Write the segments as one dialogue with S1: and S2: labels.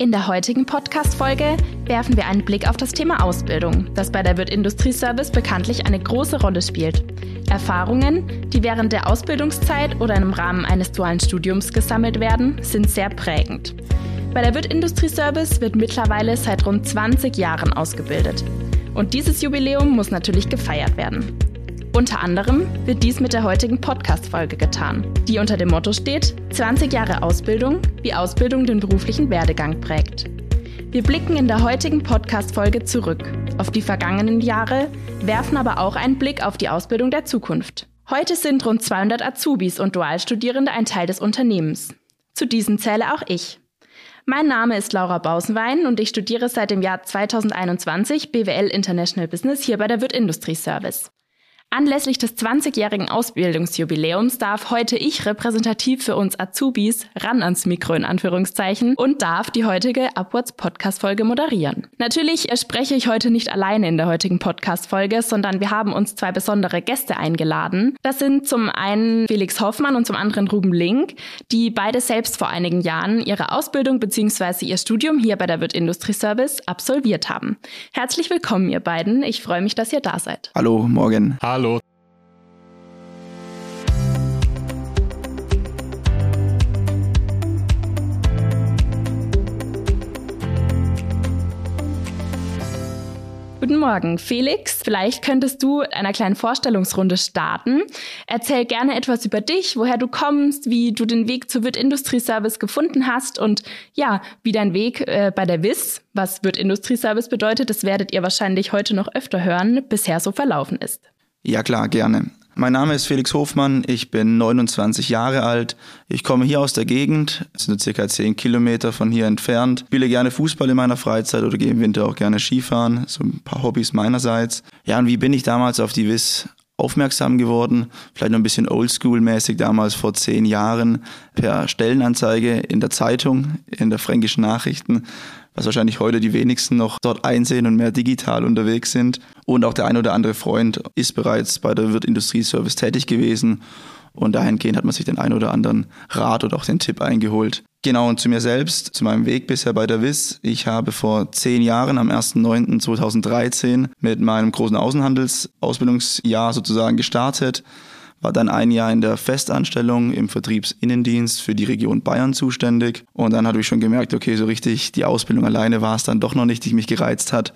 S1: In der heutigen Podcast-Folge werfen wir einen Blick auf das Thema Ausbildung, das bei der Wirt Industrieservice bekanntlich eine große Rolle spielt. Erfahrungen, die während der Ausbildungszeit oder im Rahmen eines dualen Studiums gesammelt werden, sind sehr prägend. Bei der Wirt Industrieservice wird mittlerweile seit rund 20 Jahren ausgebildet. Und dieses Jubiläum muss natürlich gefeiert werden. Unter anderem wird dies mit der heutigen Podcast-Folge getan, die unter dem Motto steht: 20 Jahre Ausbildung, wie Ausbildung den beruflichen Werdegang prägt. Wir blicken in der heutigen Podcast-Folge zurück auf die vergangenen Jahre, werfen aber auch einen Blick auf die Ausbildung der Zukunft. Heute sind rund 200 Azubis und Dualstudierende ein Teil des Unternehmens. Zu diesen zähle auch ich. Mein Name ist Laura Bausenwein und ich studiere seit dem Jahr 2021 BWL International Business hier bei der Wirt Industrie Service. Anlässlich des 20-jährigen Ausbildungsjubiläums darf heute ich repräsentativ für uns Azubis ran ans Mikro in Anführungszeichen und darf die heutige Upwards Podcast Folge moderieren. Natürlich spreche ich heute nicht alleine in der heutigen Podcast Folge, sondern wir haben uns zwei besondere Gäste eingeladen. Das sind zum einen Felix Hoffmann und zum anderen Ruben Link, die beide selbst vor einigen Jahren ihre Ausbildung bzw. ihr Studium hier bei der Wirt Industrie Service absolviert haben. Herzlich willkommen ihr beiden. Ich freue mich, dass ihr da seid.
S2: Hallo, morgen.
S3: Hallo.
S1: Guten Morgen, Felix. Vielleicht könntest du einer kleinen Vorstellungsrunde starten. Erzähl gerne etwas über dich, woher du kommst, wie du den Weg zur Wirt Industrie Service gefunden hast und ja, wie dein Weg äh, bei der WIS, was Wirt Industrie Service bedeutet, das werdet ihr wahrscheinlich heute noch öfter hören, bisher so verlaufen ist.
S2: Ja klar, gerne. Mein Name ist Felix Hofmann, ich bin 29 Jahre alt. Ich komme hier aus der Gegend, es sind circa 10 Kilometer von hier entfernt. Spiele gerne Fußball in meiner Freizeit oder gehe im Winter auch gerne Skifahren, so ein paar Hobbys meinerseits. Ja, und wie bin ich damals auf die WIS aufmerksam geworden? Vielleicht noch ein bisschen oldschool-mäßig damals vor zehn Jahren per Stellenanzeige in der Zeitung, in der Fränkischen Nachrichten was wahrscheinlich heute die wenigsten noch dort einsehen und mehr digital unterwegs sind. Und auch der ein oder andere Freund ist bereits bei der Wirt Industrieservice tätig gewesen. Und dahingehend hat man sich den ein oder anderen Rat oder auch den Tipp eingeholt. Genau, und zu mir selbst, zu meinem Weg bisher bei der WIS. Ich habe vor zehn Jahren, am 1.9.2013, mit meinem großen Außenhandelsausbildungsjahr sozusagen gestartet war dann ein Jahr in der Festanstellung im Vertriebsinnendienst für die Region Bayern zuständig. Und dann habe ich schon gemerkt, okay, so richtig die Ausbildung alleine war es dann doch noch nicht, die mich gereizt hat.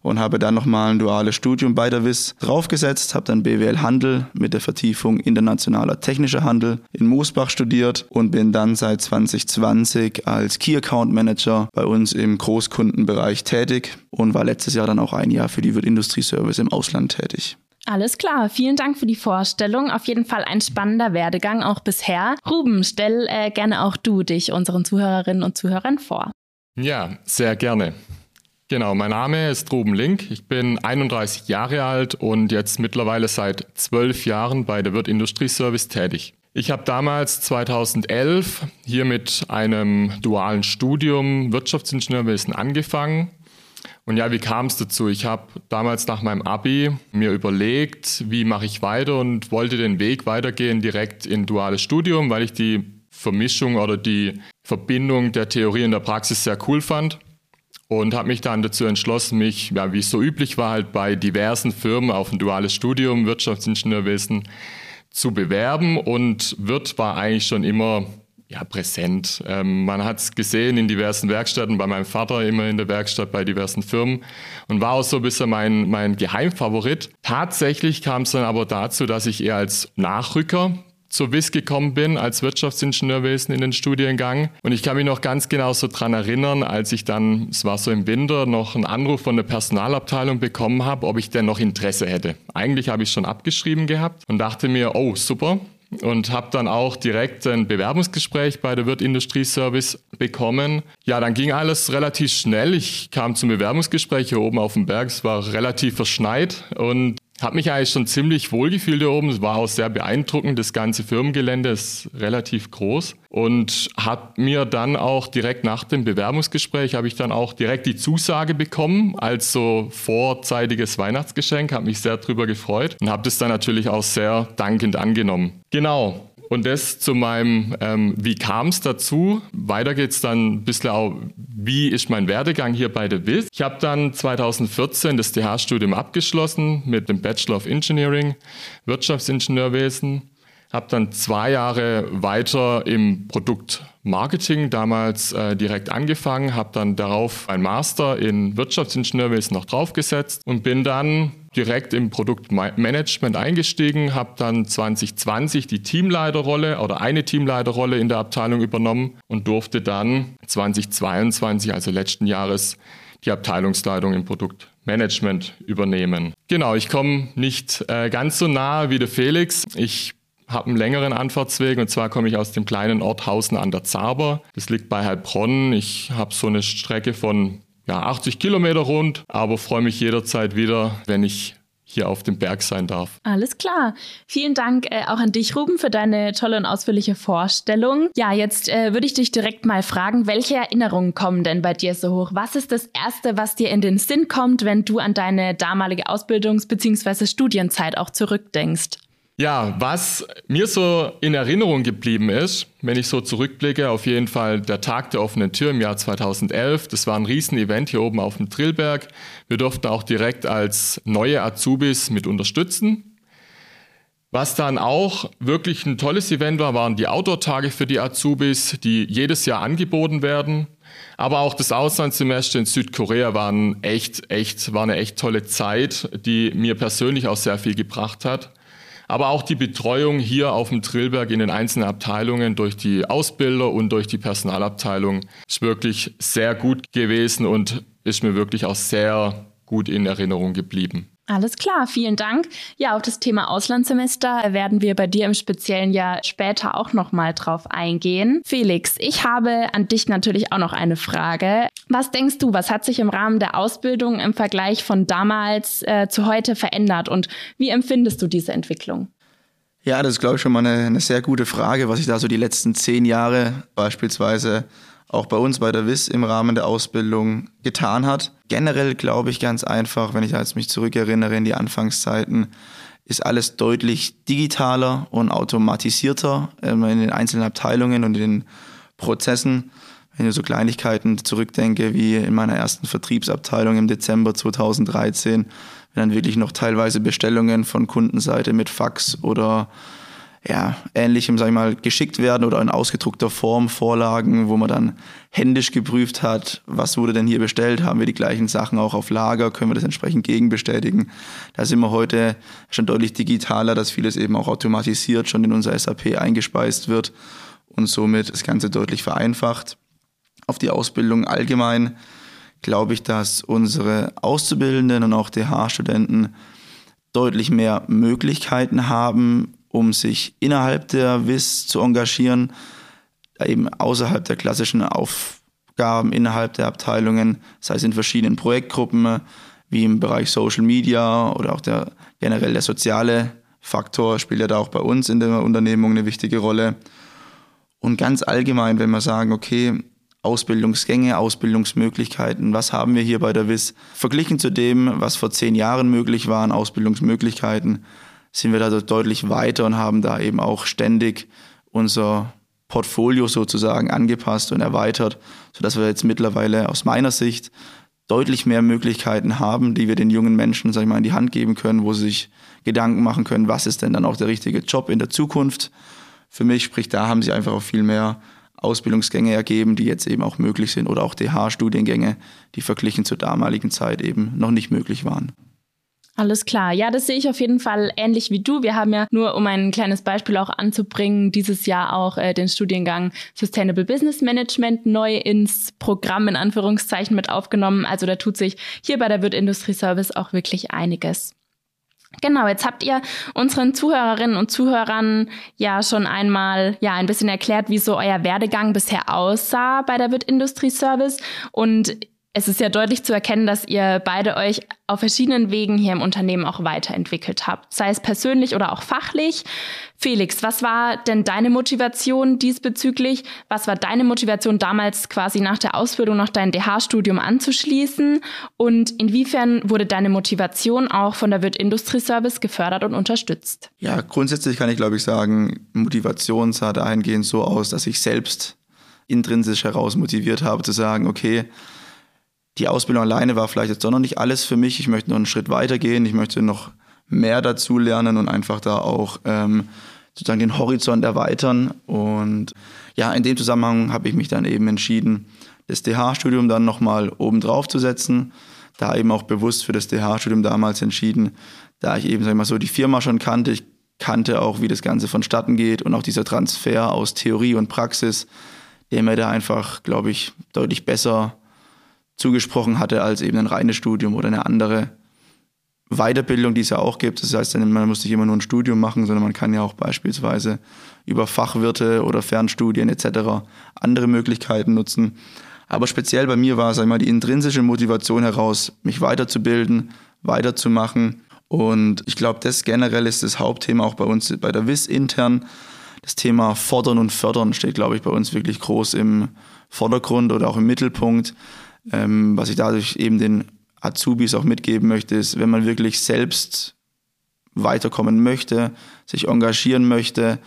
S2: Und habe dann nochmal ein duales Studium bei der WIS draufgesetzt, habe dann BWL Handel mit der Vertiefung internationaler technischer Handel in Moosbach studiert und bin dann seit 2020 als Key Account Manager bei uns im Großkundenbereich tätig und war letztes Jahr dann auch ein Jahr für die Wirt Industrie Service im Ausland tätig.
S1: Alles klar, vielen Dank für die Vorstellung. Auf jeden Fall ein spannender Werdegang auch bisher. Ruben, stell äh, gerne auch du dich unseren Zuhörerinnen und Zuhörern vor.
S3: Ja, sehr gerne. Genau, mein Name ist Ruben Link. Ich bin 31 Jahre alt und jetzt mittlerweile seit zwölf Jahren bei der Wirt Industrieservice tätig. Ich habe damals 2011 hier mit einem dualen Studium Wirtschaftsingenieurwesen angefangen und ja, wie kam es dazu? Ich habe damals nach meinem Abi mir überlegt, wie mache ich weiter und wollte den Weg weitergehen direkt in duales Studium, weil ich die Vermischung oder die Verbindung der Theorie und der Praxis sehr cool fand und habe mich dann dazu entschlossen, mich, ja, wie es so üblich war, halt bei diversen Firmen auf ein duales Studium Wirtschaftsingenieurwesen zu bewerben und Wirt war eigentlich schon immer ja, präsent. Ähm, man hat es gesehen in diversen Werkstätten, bei meinem Vater immer in der Werkstatt, bei diversen Firmen und war auch so ein bisschen mein, mein Geheimfavorit. Tatsächlich kam es dann aber dazu, dass ich eher als Nachrücker zur WIS gekommen bin als Wirtschaftsingenieurwesen in den Studiengang. Und ich kann mich noch ganz genau so dran erinnern, als ich dann, es war so im Winter, noch einen Anruf von der Personalabteilung bekommen habe, ob ich denn noch Interesse hätte. Eigentlich habe ich schon abgeschrieben gehabt und dachte mir, oh super, und habe dann auch direkt ein Bewerbungsgespräch bei der Wirt Industrie Service bekommen. Ja, dann ging alles relativ schnell. Ich kam zum Bewerbungsgespräch hier oben auf dem Berg. Es war relativ verschneit und habe mich eigentlich schon ziemlich wohl gefühlt hier oben. Es war auch sehr beeindruckend. Das ganze Firmengelände ist relativ groß und habe mir dann auch direkt nach dem Bewerbungsgespräch habe ich dann auch direkt die Zusage bekommen als so vorzeitiges Weihnachtsgeschenk. Habe mich sehr drüber gefreut und habe das dann natürlich auch sehr dankend angenommen. Genau. Und das zu meinem, ähm, wie kam es dazu? Weiter geht es dann ein bisschen auch, wie ist mein Werdegang hier bei der WIS? Ich habe dann 2014 das DH-Studium abgeschlossen mit dem Bachelor of Engineering, Wirtschaftsingenieurwesen habe dann zwei Jahre weiter im Produktmarketing damals äh, direkt angefangen, habe dann darauf ein Master in Wirtschaftsingenieurwesen noch draufgesetzt und bin dann direkt im Produktmanagement eingestiegen, habe dann 2020 die Teamleiterrolle oder eine Teamleiterrolle in der Abteilung übernommen und durfte dann 2022, also letzten Jahres, die Abteilungsleitung im Produktmanagement übernehmen. Genau, ich komme nicht äh, ganz so nahe wie der Felix. Ich habe einen längeren Anfahrtsweg und zwar komme ich aus dem kleinen Ort Hausen an der Zaber. Das liegt bei Heilbronn. Ich habe so eine Strecke von ja, 80 Kilometer rund, aber freue mich jederzeit wieder, wenn ich hier auf dem Berg sein darf.
S1: Alles klar. Vielen Dank äh, auch an dich, Ruben, für deine tolle und ausführliche Vorstellung. Ja, jetzt äh, würde ich dich direkt mal fragen, welche Erinnerungen kommen denn bei dir so hoch? Was ist das Erste, was dir in den Sinn kommt, wenn du an deine damalige Ausbildungs- bzw. Studienzeit auch zurückdenkst?
S3: Ja, was mir so in Erinnerung geblieben ist, wenn ich so zurückblicke, auf jeden Fall der Tag der offenen Tür im Jahr 2011. Das war ein Riesenevent hier oben auf dem Trillberg. Wir durften auch direkt als neue Azubis mit unterstützen. Was dann auch wirklich ein tolles Event war, waren die Outdoor-Tage für die Azubis, die jedes Jahr angeboten werden. Aber auch das Auslandssemester in Südkorea war, echt, echt, war eine echt tolle Zeit, die mir persönlich auch sehr viel gebracht hat. Aber auch die Betreuung hier auf dem Trillberg in den einzelnen Abteilungen durch die Ausbilder und durch die Personalabteilung ist wirklich sehr gut gewesen und ist mir wirklich auch sehr gut in Erinnerung geblieben.
S1: Alles klar, vielen Dank. Ja, auf das Thema Auslandssemester werden wir bei dir im speziellen Jahr später auch noch mal drauf eingehen. Felix, ich habe an dich natürlich auch noch eine Frage. Was denkst du, was hat sich im Rahmen der Ausbildung im Vergleich von damals äh, zu heute verändert und wie empfindest du diese Entwicklung?
S2: Ja, das ist, glaube ich, schon mal eine, eine sehr gute Frage, was sich da so die letzten zehn Jahre beispielsweise auch bei uns bei der WIS im Rahmen der Ausbildung getan hat. Generell glaube ich ganz einfach, wenn ich jetzt mich zurückerinnere in die Anfangszeiten, ist alles deutlich digitaler und automatisierter ähm, in den einzelnen Abteilungen und in den Prozessen. Wenn ich so Kleinigkeiten zurückdenke, wie in meiner ersten Vertriebsabteilung im Dezember 2013, wenn dann wirklich noch teilweise Bestellungen von Kundenseite mit Fax oder ja, ähnlichem, sag ich mal, geschickt werden oder in ausgedruckter Form Vorlagen, wo man dann händisch geprüft hat, was wurde denn hier bestellt, haben wir die gleichen Sachen auch auf Lager, können wir das entsprechend gegenbestätigen. Da sind wir heute schon deutlich digitaler, dass vieles eben auch automatisiert schon in unser SAP eingespeist wird und somit das Ganze deutlich vereinfacht. Auf die Ausbildung allgemein glaube ich, dass unsere Auszubildenden und auch DH-Studenten deutlich mehr Möglichkeiten haben, um sich innerhalb der WIS zu engagieren, eben außerhalb der klassischen Aufgaben innerhalb der Abteilungen, sei es in verschiedenen Projektgruppen, wie im Bereich Social Media oder auch der generell der soziale Faktor spielt ja da auch bei uns in der Unternehmung eine wichtige Rolle. Und ganz allgemein, wenn wir sagen, okay, Ausbildungsgänge, Ausbildungsmöglichkeiten, was haben wir hier bei der WIS? Verglichen zu dem, was vor zehn Jahren möglich waren, Ausbildungsmöglichkeiten, sind wir da deutlich weiter und haben da eben auch ständig unser Portfolio sozusagen angepasst und erweitert, sodass wir jetzt mittlerweile aus meiner Sicht deutlich mehr Möglichkeiten haben, die wir den jungen Menschen, sag ich mal, in die Hand geben können, wo sie sich Gedanken machen können, was ist denn dann auch der richtige Job in der Zukunft. Für mich, sprich, da haben sie einfach auch viel mehr Ausbildungsgänge ergeben, die jetzt eben auch möglich sind oder auch DH-Studiengänge, die verglichen zur damaligen Zeit eben noch nicht möglich waren.
S1: Alles klar. Ja, das sehe ich auf jeden Fall ähnlich wie du. Wir haben ja nur, um ein kleines Beispiel auch anzubringen, dieses Jahr auch äh, den Studiengang Sustainable Business Management neu ins Programm in Anführungszeichen mit aufgenommen. Also da tut sich hier bei der Wirt Industrie Service auch wirklich einiges. Genau, jetzt habt ihr unseren Zuhörerinnen und Zuhörern ja schon einmal ja ein bisschen erklärt, wie so euer Werdegang bisher aussah bei der Wirt Industrie Service und Es ist ja deutlich zu erkennen, dass ihr beide euch auf verschiedenen Wegen hier im Unternehmen auch weiterentwickelt habt, sei es persönlich oder auch fachlich. Felix, was war denn deine Motivation diesbezüglich? Was war deine Motivation damals quasi nach der Ausbildung noch dein DH-Studium anzuschließen? Und inwiefern wurde deine Motivation auch von der Wirt Industrie Service gefördert und unterstützt?
S2: Ja, grundsätzlich kann ich glaube ich sagen, Motivation sah dahingehend so aus, dass ich selbst intrinsisch heraus motiviert habe zu sagen, okay, die Ausbildung alleine war vielleicht jetzt doch noch nicht alles für mich. Ich möchte noch einen Schritt weiter gehen. Ich möchte noch mehr dazu lernen und einfach da auch ähm, sozusagen den Horizont erweitern. Und ja, in dem Zusammenhang habe ich mich dann eben entschieden, das DH-Studium dann nochmal oben drauf zu setzen. Da eben auch bewusst für das DH-Studium damals entschieden, da ich eben, sag ich mal so, die Firma schon kannte. Ich kannte auch, wie das Ganze vonstatten geht und auch dieser Transfer aus Theorie und Praxis, der mir da einfach, glaube ich, deutlich besser zugesprochen hatte als eben ein reines Studium oder eine andere Weiterbildung, die es ja auch gibt. Das heißt, man muss nicht immer nur ein Studium machen, sondern man kann ja auch beispielsweise über Fachwirte oder Fernstudien etc. andere Möglichkeiten nutzen. Aber speziell bei mir war, sag ich mal, die intrinsische Motivation heraus, mich weiterzubilden, weiterzumachen. Und ich glaube, das generell ist das Hauptthema auch bei uns bei der WIS intern. Das Thema Fordern und Fördern steht, glaube ich, bei uns wirklich groß im Vordergrund oder auch im Mittelpunkt. Ähm, was ich dadurch eben den Azubis auch mitgeben möchte, ist, wenn man wirklich selbst weiterkommen möchte, sich engagieren möchte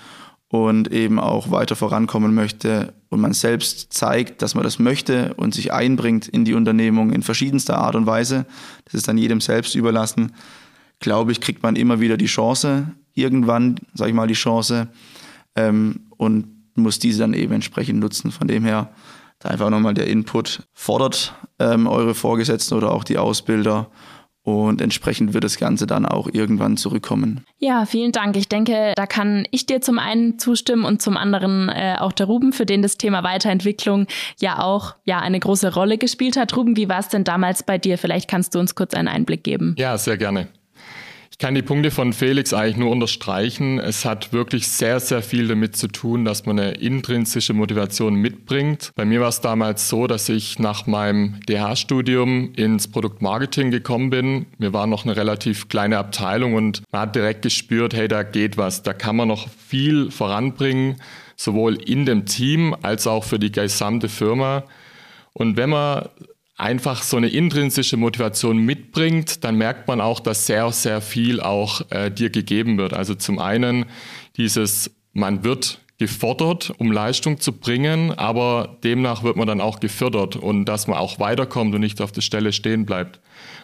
S2: und eben auch weiter vorankommen möchte und man selbst zeigt, dass man das möchte und sich einbringt in die Unternehmung in verschiedenster Art und Weise, das ist dann jedem selbst überlassen, glaube ich, kriegt man immer wieder die Chance, irgendwann, sage ich mal, die Chance ähm, und muss diese dann eben entsprechend nutzen. Von dem her da einfach nochmal der Input fordert ähm, eure Vorgesetzten oder auch die Ausbilder. Und entsprechend wird das Ganze dann auch irgendwann zurückkommen.
S1: Ja, vielen Dank. Ich denke, da kann ich dir zum einen zustimmen und zum anderen äh, auch der Ruben, für den das Thema Weiterentwicklung ja auch ja eine große Rolle gespielt hat. Ruben, wie war es denn damals bei dir? Vielleicht kannst du uns kurz einen Einblick geben.
S3: Ja, sehr gerne kann die Punkte von Felix eigentlich nur unterstreichen. Es hat wirklich sehr, sehr viel damit zu tun, dass man eine intrinsische Motivation mitbringt. Bei mir war es damals so, dass ich nach meinem DH-Studium ins Produktmarketing gekommen bin. Wir waren noch eine relativ kleine Abteilung und man hat direkt gespürt, hey, da geht was, da kann man noch viel voranbringen, sowohl in dem Team als auch für die gesamte Firma. Und wenn man einfach so eine intrinsische Motivation mitbringt, dann merkt man auch, dass sehr, sehr viel auch äh, dir gegeben wird. Also zum einen dieses, man wird gefordert, um Leistung zu bringen, aber demnach wird man dann auch gefördert und dass man auch weiterkommt und nicht auf der Stelle stehen bleibt.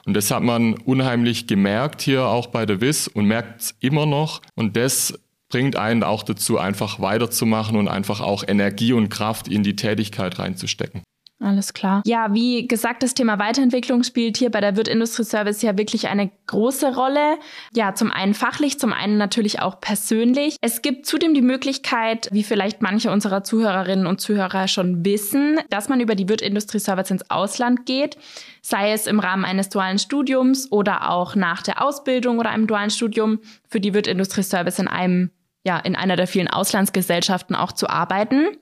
S3: Und das hat man unheimlich gemerkt hier auch bei der WIS und merkt es immer noch. Und das bringt einen auch dazu, einfach weiterzumachen und einfach auch Energie und Kraft in die Tätigkeit reinzustecken.
S1: Alles klar. Ja, wie gesagt, das Thema Weiterentwicklung spielt hier bei der Wirt Industrie Service ja wirklich eine große Rolle. Ja, zum einen fachlich, zum einen natürlich auch persönlich. Es gibt zudem die Möglichkeit, wie vielleicht manche unserer Zuhörerinnen und Zuhörer schon wissen, dass man über die Wirt Industrie Service ins Ausland geht, sei es im Rahmen eines dualen Studiums oder auch nach der Ausbildung oder einem dualen Studium für die Wirt Industrie Service in einem ja, in einer der vielen Auslandsgesellschaften auch zu arbeiten.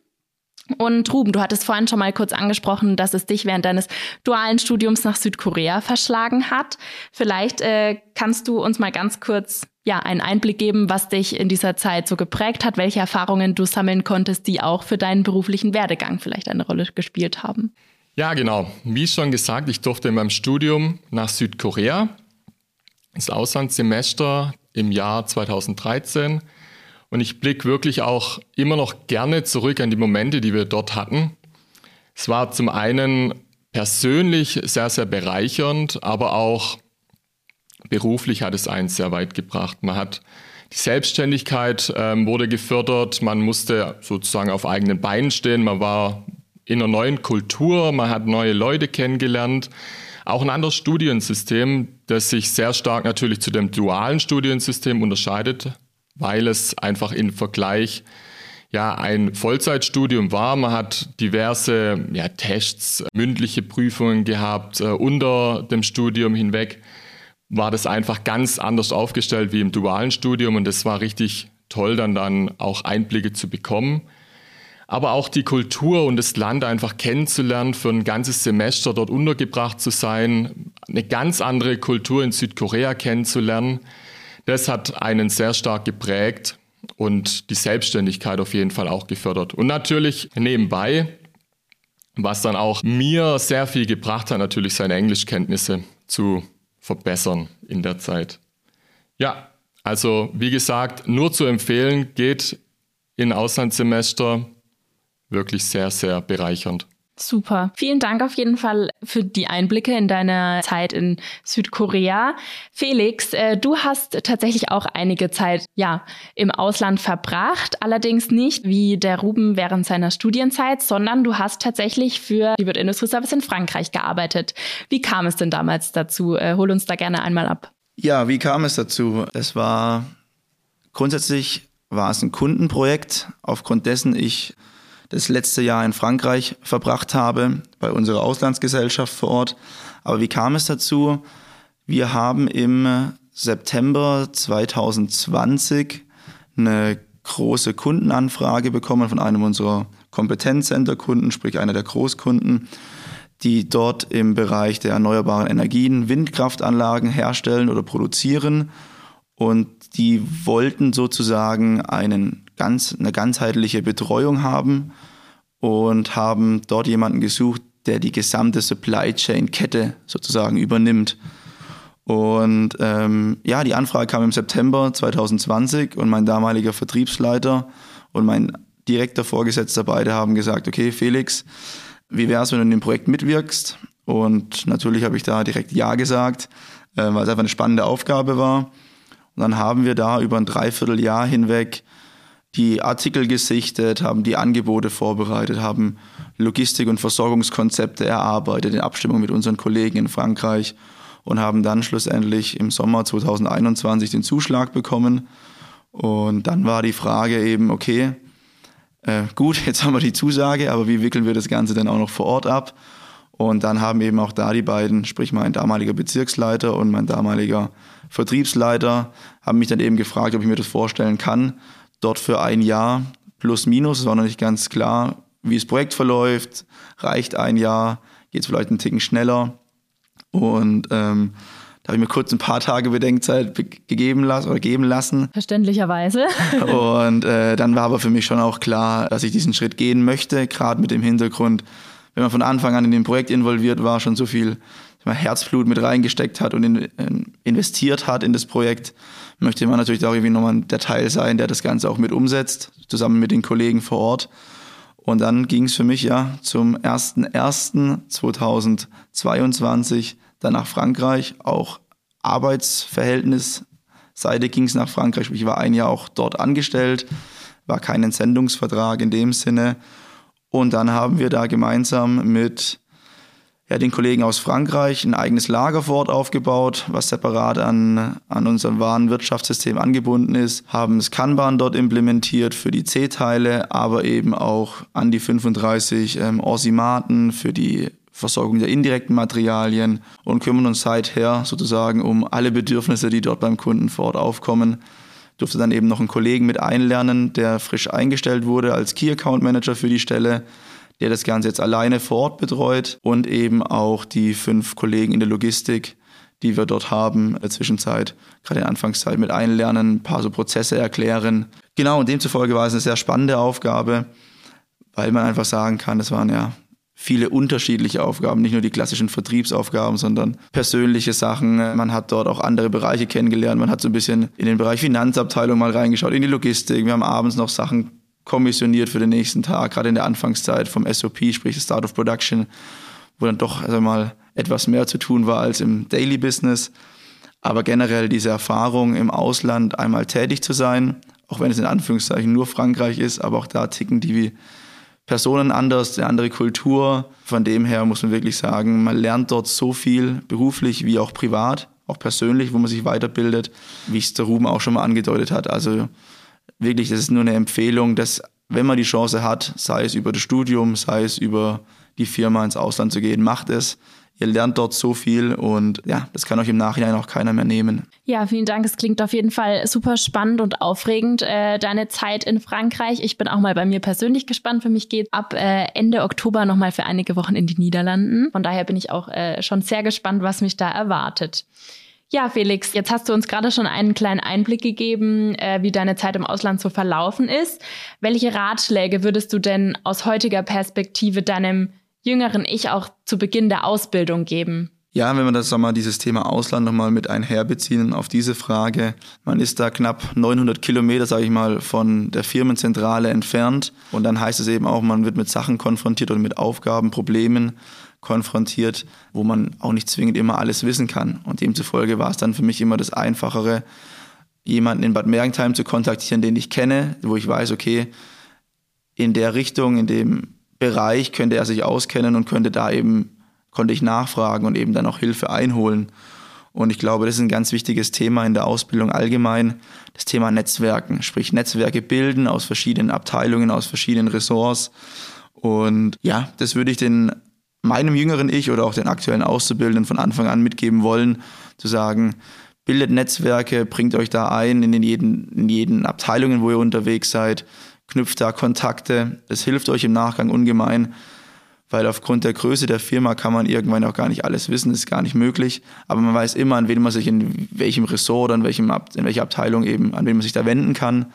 S1: Und Ruben, du hattest vorhin schon mal kurz angesprochen, dass es dich während deines dualen Studiums nach Südkorea verschlagen hat. Vielleicht äh, kannst du uns mal ganz kurz ja einen Einblick geben, was dich in dieser Zeit so geprägt hat, welche Erfahrungen du sammeln konntest, die auch für deinen beruflichen Werdegang vielleicht eine Rolle gespielt haben.
S3: Ja, genau. Wie schon gesagt, ich durfte in meinem Studium nach Südkorea, das Auslandssemester im Jahr 2013 und ich blicke wirklich auch immer noch gerne zurück an die Momente, die wir dort hatten. Es war zum einen persönlich sehr, sehr bereichernd, aber auch beruflich hat es einen sehr weit gebracht. Man hat die Selbstständigkeit ähm, wurde gefördert, man musste sozusagen auf eigenen Beinen stehen, man war in einer neuen Kultur, man hat neue Leute kennengelernt. Auch ein anderes Studiensystem, das sich sehr stark natürlich zu dem dualen Studiensystem unterscheidet, weil es einfach im Vergleich ja ein Vollzeitstudium war. Man hat diverse ja, Tests, mündliche Prüfungen gehabt. Äh, unter dem Studium hinweg war das einfach ganz anders aufgestellt wie im dualen Studium und das war richtig toll, dann dann auch Einblicke zu bekommen. aber auch die Kultur und das Land einfach kennenzulernen, für ein ganzes Semester dort untergebracht zu sein, eine ganz andere Kultur in Südkorea kennenzulernen. Das hat einen sehr stark geprägt und die Selbstständigkeit auf jeden Fall auch gefördert. Und natürlich nebenbei, was dann auch mir sehr viel gebracht hat, natürlich seine Englischkenntnisse zu verbessern in der Zeit. Ja, also wie gesagt, nur zu empfehlen, geht in Auslandssemester wirklich sehr, sehr bereichernd.
S1: Super. Vielen Dank auf jeden Fall für die Einblicke in deine Zeit in Südkorea. Felix, äh, du hast tatsächlich auch einige Zeit, ja, im Ausland verbracht. Allerdings nicht wie der Ruben während seiner Studienzeit, sondern du hast tatsächlich für die Wirt Industrie Service in Frankreich gearbeitet. Wie kam es denn damals dazu? Äh, hol uns da gerne einmal ab.
S2: Ja, wie kam es dazu? Es war grundsätzlich war es ein Kundenprojekt, aufgrund dessen ich das letzte Jahr in Frankreich verbracht habe, bei unserer Auslandsgesellschaft vor Ort. Aber wie kam es dazu? Wir haben im September 2020 eine große Kundenanfrage bekommen von einem unserer Kompetenzcenter-Kunden, sprich einer der Großkunden, die dort im Bereich der erneuerbaren Energien Windkraftanlagen herstellen oder produzieren. Und die wollten sozusagen einen ganz, eine ganzheitliche Betreuung haben und haben dort jemanden gesucht, der die gesamte Supply Chain Kette sozusagen übernimmt. Und ähm, ja, die Anfrage kam im September 2020 und mein damaliger Vertriebsleiter und mein direkter Vorgesetzter beide haben gesagt, okay, Felix, wie wäre es, wenn du in dem Projekt mitwirkst? Und natürlich habe ich da direkt Ja gesagt, äh, weil es einfach eine spannende Aufgabe war. Und dann haben wir da über ein Dreivierteljahr hinweg die Artikel gesichtet, haben die Angebote vorbereitet, haben Logistik- und Versorgungskonzepte erarbeitet in Abstimmung mit unseren Kollegen in Frankreich und haben dann schlussendlich im Sommer 2021 den Zuschlag bekommen. Und dann war die Frage eben, okay, äh, gut, jetzt haben wir die Zusage, aber wie wickeln wir das Ganze denn auch noch vor Ort ab? Und dann haben eben auch da die beiden, sprich mein damaliger Bezirksleiter und mein damaliger Vertriebsleiter, haben mich dann eben gefragt, ob ich mir das vorstellen kann, dort für ein Jahr plus minus. Es war noch nicht ganz klar, wie das Projekt verläuft. Reicht ein Jahr, geht es vielleicht einen Ticken schneller. Und ähm, da habe ich mir kurz ein paar Tage Bedenkzeit gegeben lassen oder geben lassen.
S1: Verständlicherweise.
S2: Und äh, dann war aber für mich schon auch klar, dass ich diesen Schritt gehen möchte, gerade mit dem Hintergrund, wenn man von Anfang an in dem Projekt involviert war, schon so viel Herzblut mit reingesteckt hat und in, in, investiert hat in das Projekt, möchte man natürlich auch irgendwie nochmal der Teil sein, der das Ganze auch mit umsetzt, zusammen mit den Kollegen vor Ort. Und dann ging es für mich ja zum 01.01.2022 dann nach Frankreich, auch Arbeitsverhältnisseite ging es nach Frankreich. Ich war ein Jahr auch dort angestellt, war kein Entsendungsvertrag in dem Sinne. Und dann haben wir da gemeinsam mit ja, den Kollegen aus Frankreich ein eigenes Lager vor Ort aufgebaut, was separat an, an unserem Warenwirtschaftssystem angebunden ist, haben das Kanban dort implementiert für die C-Teile, aber eben auch an die 35 ähm, Orsimaten für die Versorgung der indirekten Materialien und kümmern uns seither sozusagen um alle Bedürfnisse, die dort beim Kunden vor Ort aufkommen. Durfte dann eben noch einen Kollegen mit einlernen, der frisch eingestellt wurde als Key Account Manager für die Stelle der das Ganze jetzt alleine vor Ort betreut und eben auch die fünf Kollegen in der Logistik, die wir dort haben, in der Zwischenzeit, gerade in der Anfangszeit mit einlernen, ein paar so Prozesse erklären. Genau, und demzufolge war es eine sehr spannende Aufgabe, weil man einfach sagen kann, es waren ja viele unterschiedliche Aufgaben, nicht nur die klassischen Vertriebsaufgaben, sondern persönliche Sachen. Man hat dort auch andere Bereiche kennengelernt. Man hat so ein bisschen in den Bereich Finanzabteilung mal reingeschaut, in die Logistik. Wir haben abends noch Sachen kommissioniert für den nächsten Tag, gerade in der Anfangszeit vom SOP, sprich Start of Production, wo dann doch also mal etwas mehr zu tun war als im Daily Business. Aber generell diese Erfahrung im Ausland einmal tätig zu sein, auch wenn es in Anführungszeichen nur Frankreich ist, aber auch da ticken die Personen anders, eine andere Kultur. Von dem her muss man wirklich sagen, man lernt dort so viel, beruflich wie auch privat, auch persönlich, wo man sich weiterbildet, wie es der Ruben auch schon mal angedeutet hat. Also wirklich, das ist nur eine Empfehlung, dass wenn man die Chance hat, sei es über das Studium, sei es über die Firma ins Ausland zu gehen, macht es. Ihr lernt dort so viel und ja, das kann euch im Nachhinein auch keiner mehr nehmen.
S1: Ja, vielen Dank. Es klingt auf jeden Fall super spannend und aufregend, äh, deine Zeit in Frankreich. Ich bin auch mal bei mir persönlich gespannt. Für mich geht ab äh, Ende Oktober nochmal für einige Wochen in die Niederlanden. Von daher bin ich auch äh, schon sehr gespannt, was mich da erwartet. Ja, Felix, jetzt hast du uns gerade schon einen kleinen Einblick gegeben, äh, wie deine Zeit im Ausland so verlaufen ist. Welche Ratschläge würdest du denn aus heutiger Perspektive deinem jüngeren Ich auch zu Beginn der Ausbildung geben?
S2: Ja, wenn wir das mal dieses Thema Ausland nochmal mit einherbeziehen auf diese Frage. Man ist da knapp 900 Kilometer, sage ich mal, von der Firmenzentrale entfernt. Und dann heißt es eben auch, man wird mit Sachen konfrontiert oder mit Aufgaben, Problemen konfrontiert, wo man auch nicht zwingend immer alles wissen kann. Und demzufolge war es dann für mich immer das Einfachere, jemanden in Bad Mergentheim zu kontaktieren, den ich kenne, wo ich weiß, okay, in der Richtung, in dem Bereich könnte er sich auskennen und könnte da eben, konnte ich nachfragen und eben dann auch Hilfe einholen. Und ich glaube, das ist ein ganz wichtiges Thema in der Ausbildung allgemein, das Thema Netzwerken, sprich Netzwerke bilden aus verschiedenen Abteilungen, aus verschiedenen Ressorts. Und ja, das würde ich den meinem jüngeren Ich oder auch den aktuellen Auszubildenden von Anfang an mitgeben wollen, zu sagen, bildet Netzwerke, bringt euch da ein in den jeden, in jeden Abteilungen, wo ihr unterwegs seid, knüpft da Kontakte. Das hilft euch im Nachgang ungemein, weil aufgrund der Größe der Firma kann man irgendwann auch gar nicht alles wissen, ist gar nicht möglich. Aber man weiß immer, an wen man sich in welchem Ressort oder in, welchem, in welcher Abteilung eben, an wen man sich da wenden kann.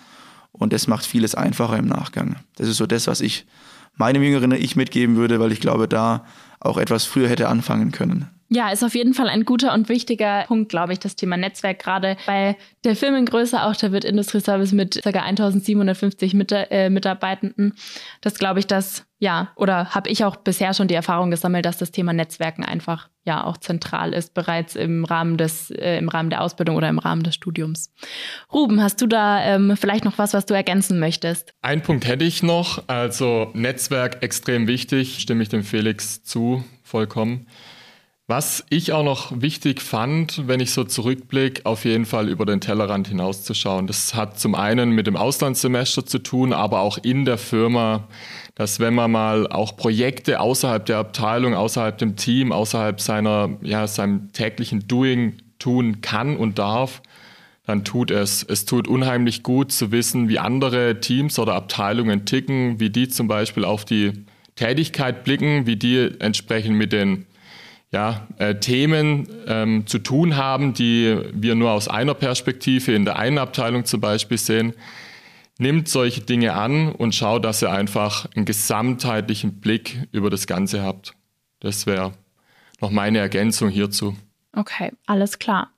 S2: Und das macht vieles einfacher im Nachgang. Das ist so das, was ich meinem jüngeren Ich mitgeben würde, weil ich glaube, da auch etwas früher hätte anfangen können.
S1: Ja, ist auf jeden Fall ein guter und wichtiger Punkt, glaube ich, das Thema Netzwerk gerade bei der Firmengröße, auch der wird Industrieservice mit ca. 1750 Mit äh, Mitarbeitenden. Das glaube ich, dass, ja, oder habe ich auch bisher schon die Erfahrung gesammelt, dass das Thema Netzwerken einfach ja auch zentral ist, bereits im Rahmen des, äh, im Rahmen der Ausbildung oder im Rahmen des Studiums. Ruben, hast du da ähm, vielleicht noch was, was du ergänzen möchtest?
S3: Ein Punkt hätte ich noch, also Netzwerk extrem wichtig, stimme ich dem Felix zu, vollkommen. Was ich auch noch wichtig fand, wenn ich so zurückblicke, auf jeden Fall über den Tellerrand hinauszuschauen. Das hat zum einen mit dem Auslandssemester zu tun, aber auch in der Firma, dass wenn man mal auch Projekte außerhalb der Abteilung, außerhalb dem Team, außerhalb seiner, ja, seinem täglichen Doing tun kann und darf, dann tut es. Es tut unheimlich gut zu wissen, wie andere Teams oder Abteilungen ticken, wie die zum Beispiel auf die Tätigkeit blicken, wie die entsprechend mit den ja, äh, Themen ähm, zu tun haben, die wir nur aus einer Perspektive in der einen Abteilung zum Beispiel sehen, nimmt solche Dinge an und schaut, dass ihr einfach einen gesamtheitlichen Blick über das Ganze habt. Das wäre noch meine Ergänzung hierzu.
S1: Okay, alles klar.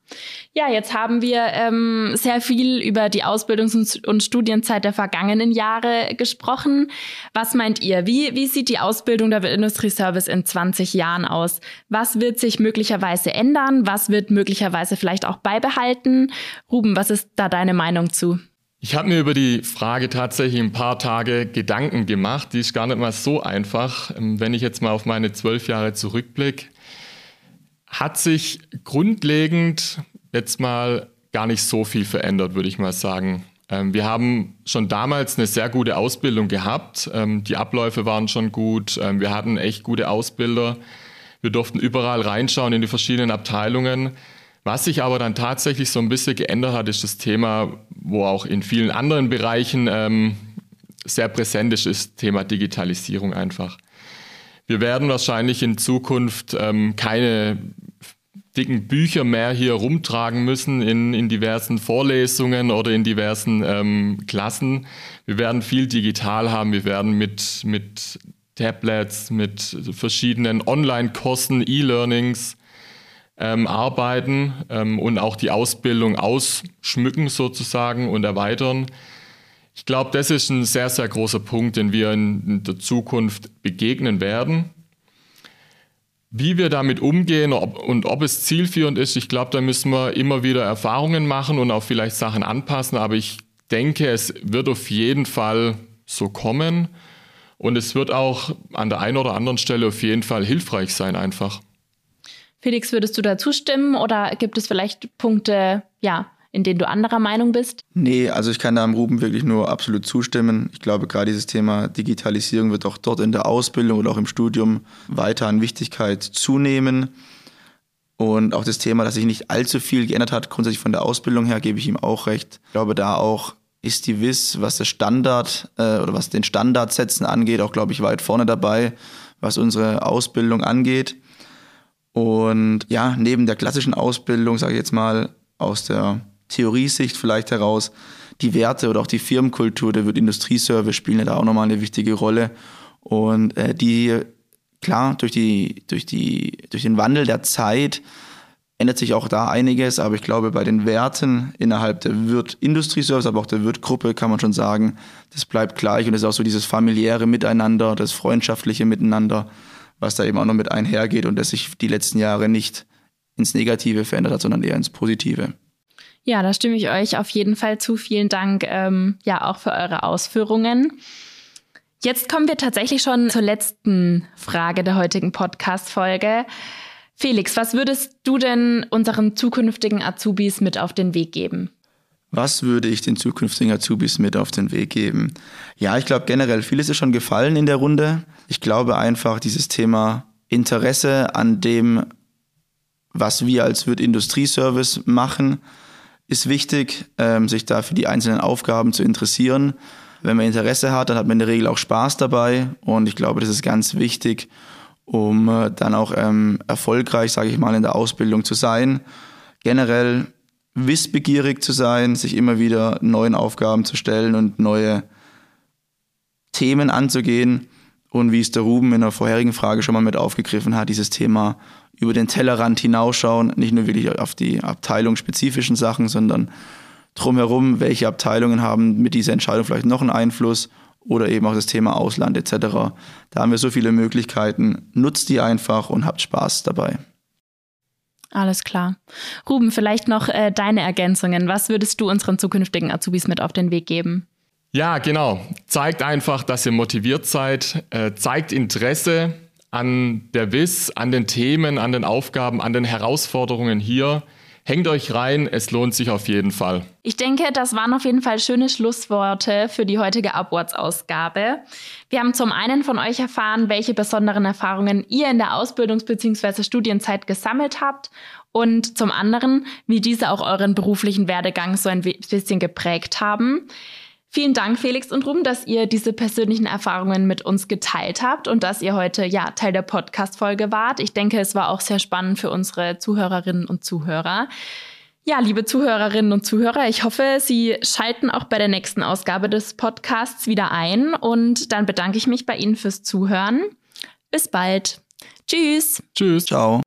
S1: Ja, jetzt haben wir ähm, sehr viel über die Ausbildungs- und Studienzeit der vergangenen Jahre gesprochen. Was meint ihr? Wie, wie sieht die Ausbildung der Industrieservice in 20 Jahren aus? Was wird sich möglicherweise ändern? Was wird möglicherweise vielleicht auch beibehalten? Ruben, was ist da deine Meinung zu?
S3: Ich habe mir über die Frage tatsächlich ein paar Tage Gedanken gemacht. Die ist gar nicht mal so einfach. Ähm, wenn ich jetzt mal auf meine zwölf Jahre zurückblicke, hat sich grundlegend jetzt mal gar nicht so viel verändert, würde ich mal sagen. Ähm, wir haben schon damals eine sehr gute Ausbildung gehabt. Ähm, die Abläufe waren schon gut. Ähm, wir hatten echt gute Ausbilder. Wir durften überall reinschauen in die verschiedenen Abteilungen. Was sich aber dann tatsächlich so ein bisschen geändert hat, ist das Thema, wo auch in vielen anderen Bereichen sehr präsent ist, ist Thema Digitalisierung einfach. Wir werden wahrscheinlich in Zukunft keine dicken Bücher mehr hier rumtragen müssen in, in diversen Vorlesungen oder in diversen ähm, Klassen. Wir werden viel digital haben. Wir werden mit, mit Tablets, mit verschiedenen Online-Kursen, E-Learnings ähm, arbeiten ähm, und auch die Ausbildung ausschmücken sozusagen und erweitern. Ich glaube, das ist ein sehr, sehr großer Punkt, den wir in der Zukunft begegnen werden. Wie wir damit umgehen ob, und ob es zielführend ist, ich glaube, da müssen wir immer wieder Erfahrungen machen und auch vielleicht Sachen anpassen. Aber ich denke, es wird auf jeden Fall so kommen. Und es wird auch an der einen oder anderen Stelle auf jeden Fall hilfreich sein, einfach.
S1: Felix, würdest du da zustimmen oder gibt es vielleicht Punkte, ja, in denen du anderer Meinung bist?
S2: Nee, also ich kann da am Ruben wirklich nur absolut zustimmen. Ich glaube, gerade dieses Thema Digitalisierung wird auch dort in der Ausbildung oder auch im Studium weiter an Wichtigkeit zunehmen. Und auch das Thema, dass sich nicht allzu viel geändert hat, grundsätzlich von der Ausbildung her, gebe ich ihm auch recht. Ich glaube, da auch ist die WIS, was das Standard äh, oder was den Standardsätzen angeht, auch, glaube ich, weit vorne dabei, was unsere Ausbildung angeht. Und ja, neben der klassischen Ausbildung, sage ich jetzt mal, aus der Theoriesicht vielleicht heraus, die Werte oder auch die Firmenkultur der wird Industrieservice spielen ja da auch nochmal eine wichtige Rolle. Und äh, die, klar, durch, die, durch, die, durch den Wandel der Zeit ändert sich auch da einiges, aber ich glaube, bei den Werten innerhalb der Wirt Industrieservice, aber auch der Wirt-Gruppe kann man schon sagen, das bleibt gleich und es ist auch so dieses familiäre Miteinander, das freundschaftliche Miteinander, was da eben auch noch mit einhergeht und das sich die letzten Jahre nicht ins Negative verändert hat, sondern eher ins Positive.
S1: Ja, da stimme ich euch auf jeden Fall zu. Vielen Dank ähm, ja auch für eure Ausführungen. Jetzt kommen wir tatsächlich schon zur letzten Frage der heutigen Podcast-Folge. Felix, was würdest du denn unseren zukünftigen Azubis mit auf den Weg geben?
S2: Was würde ich den zukünftigen Azubis mit auf den Weg geben? Ja, ich glaube generell, vieles ist schon gefallen in der Runde. Ich glaube einfach, dieses Thema Interesse an dem, was wir als Wirt Industrieservice machen, ist wichtig, ähm, sich da für die einzelnen Aufgaben zu interessieren. Wenn man Interesse hat, dann hat man in der Regel auch Spaß dabei und ich glaube, das ist ganz wichtig, um äh, dann auch ähm, erfolgreich, sage ich mal, in der Ausbildung zu sein. Generell wissbegierig zu sein, sich immer wieder neuen Aufgaben zu stellen und neue Themen anzugehen. Und wie es der Ruben in der vorherigen Frage schon mal mit aufgegriffen hat, dieses Thema über den Tellerrand hinausschauen, nicht nur wirklich auf die abteilungsspezifischen Sachen, sondern drumherum, welche Abteilungen haben mit dieser Entscheidung vielleicht noch einen Einfluss oder eben auch das Thema Ausland etc. Da haben wir so viele Möglichkeiten. Nutzt die einfach und habt Spaß dabei.
S1: Alles klar. Ruben, vielleicht noch äh, deine Ergänzungen. Was würdest du unseren zukünftigen Azubis mit auf den Weg geben?
S3: Ja, genau. Zeigt einfach, dass ihr motiviert seid, äh, zeigt Interesse an der WIS, an den Themen, an den Aufgaben, an den Herausforderungen hier. Hängt euch rein, es lohnt sich auf jeden Fall.
S1: Ich denke, das waren auf jeden Fall schöne Schlussworte für die heutige Upwards-Ausgabe. Wir haben zum einen von euch erfahren, welche besonderen Erfahrungen ihr in der Ausbildungs- bzw. Studienzeit gesammelt habt und zum anderen, wie diese auch euren beruflichen Werdegang so ein bisschen geprägt haben. Vielen Dank, Felix und Ruben, dass ihr diese persönlichen Erfahrungen mit uns geteilt habt und dass ihr heute ja Teil der Podcast-Folge wart. Ich denke, es war auch sehr spannend für unsere Zuhörerinnen und Zuhörer. Ja, liebe Zuhörerinnen und Zuhörer, ich hoffe, Sie schalten auch bei der nächsten Ausgabe des Podcasts wieder ein und dann bedanke ich mich bei Ihnen fürs Zuhören. Bis bald. Tschüss.
S3: Tschüss.
S2: Ciao.